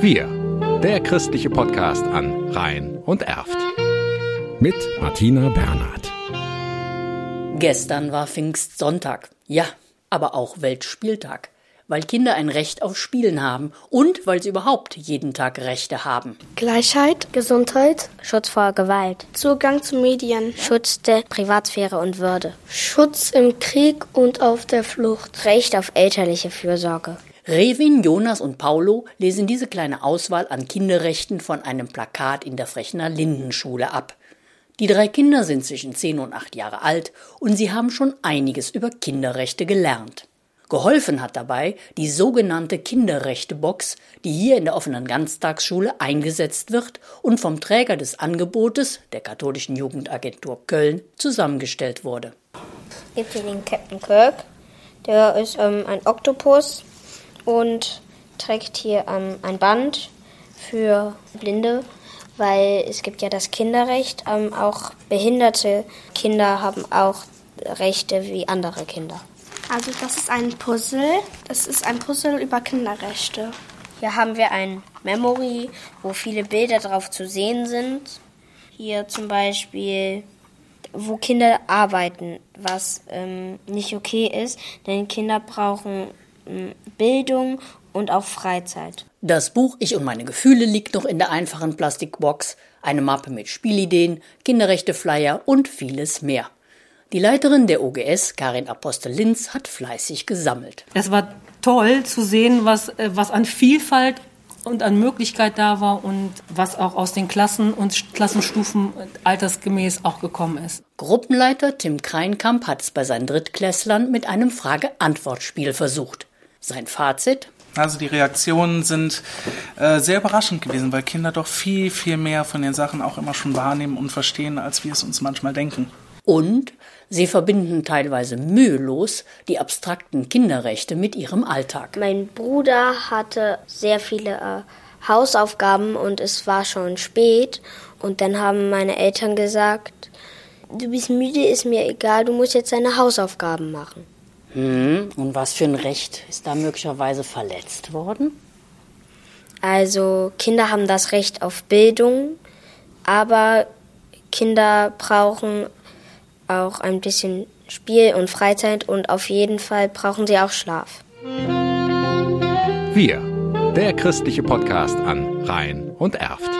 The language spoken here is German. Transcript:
Wir, der christliche Podcast an Rhein und Erft. Mit Martina Bernhard. Gestern war Pfingstsonntag. Ja, aber auch Weltspieltag. Weil Kinder ein Recht auf Spielen haben und weil sie überhaupt jeden Tag Rechte haben. Gleichheit, Gesundheit, Schutz vor Gewalt, Zugang zu Medien, Schutz der Privatsphäre und Würde, Schutz im Krieg und auf der Flucht, Recht auf elterliche Fürsorge. Revin, Jonas und Paulo lesen diese kleine Auswahl an Kinderrechten von einem Plakat in der Frechner Lindenschule ab. Die drei Kinder sind zwischen zehn und acht Jahre alt und sie haben schon einiges über Kinderrechte gelernt. Geholfen hat dabei die sogenannte Kinderrechtebox, die hier in der offenen Ganztagsschule eingesetzt wird und vom Träger des Angebotes, der katholischen Jugendagentur Köln, zusammengestellt wurde. Es gibt hier den Captain Kirk, der ist ähm, ein Oktopus und trägt hier ähm, ein Band für Blinde, weil es gibt ja das Kinderrecht. Ähm, auch behinderte Kinder haben auch Rechte wie andere Kinder. Also das ist ein Puzzle. Das ist ein Puzzle über Kinderrechte. Hier haben wir ein Memory, wo viele Bilder drauf zu sehen sind. Hier zum Beispiel, wo Kinder arbeiten, was ähm, nicht okay ist, denn Kinder brauchen Bildung und auch Freizeit. Das Buch Ich und meine Gefühle liegt noch in der einfachen Plastikbox, eine Mappe mit Spielideen, Kinderrechte-Flyer und vieles mehr. Die Leiterin der OGS, Karin Apostel-Linz, hat fleißig gesammelt. Es war toll zu sehen, was, äh, was an Vielfalt und an Möglichkeit da war und was auch aus den Klassen und Klassenstufen altersgemäß auch gekommen ist. Gruppenleiter Tim Kreinkamp hat es bei seinen Drittklässlern mit einem Frage-Antwort-Spiel versucht. Sein Fazit? Also die Reaktionen sind äh, sehr überraschend gewesen, weil Kinder doch viel, viel mehr von den Sachen auch immer schon wahrnehmen und verstehen, als wir es uns manchmal denken. Und sie verbinden teilweise mühelos die abstrakten Kinderrechte mit ihrem Alltag. Mein Bruder hatte sehr viele äh, Hausaufgaben und es war schon spät. Und dann haben meine Eltern gesagt, du bist müde, ist mir egal, du musst jetzt deine Hausaufgaben machen. Hm, und was für ein Recht ist da möglicherweise verletzt worden? Also Kinder haben das Recht auf Bildung, aber Kinder brauchen auch ein bisschen Spiel und Freizeit und auf jeden Fall brauchen sie auch Schlaf. Wir, der christliche Podcast an Rhein und Erft.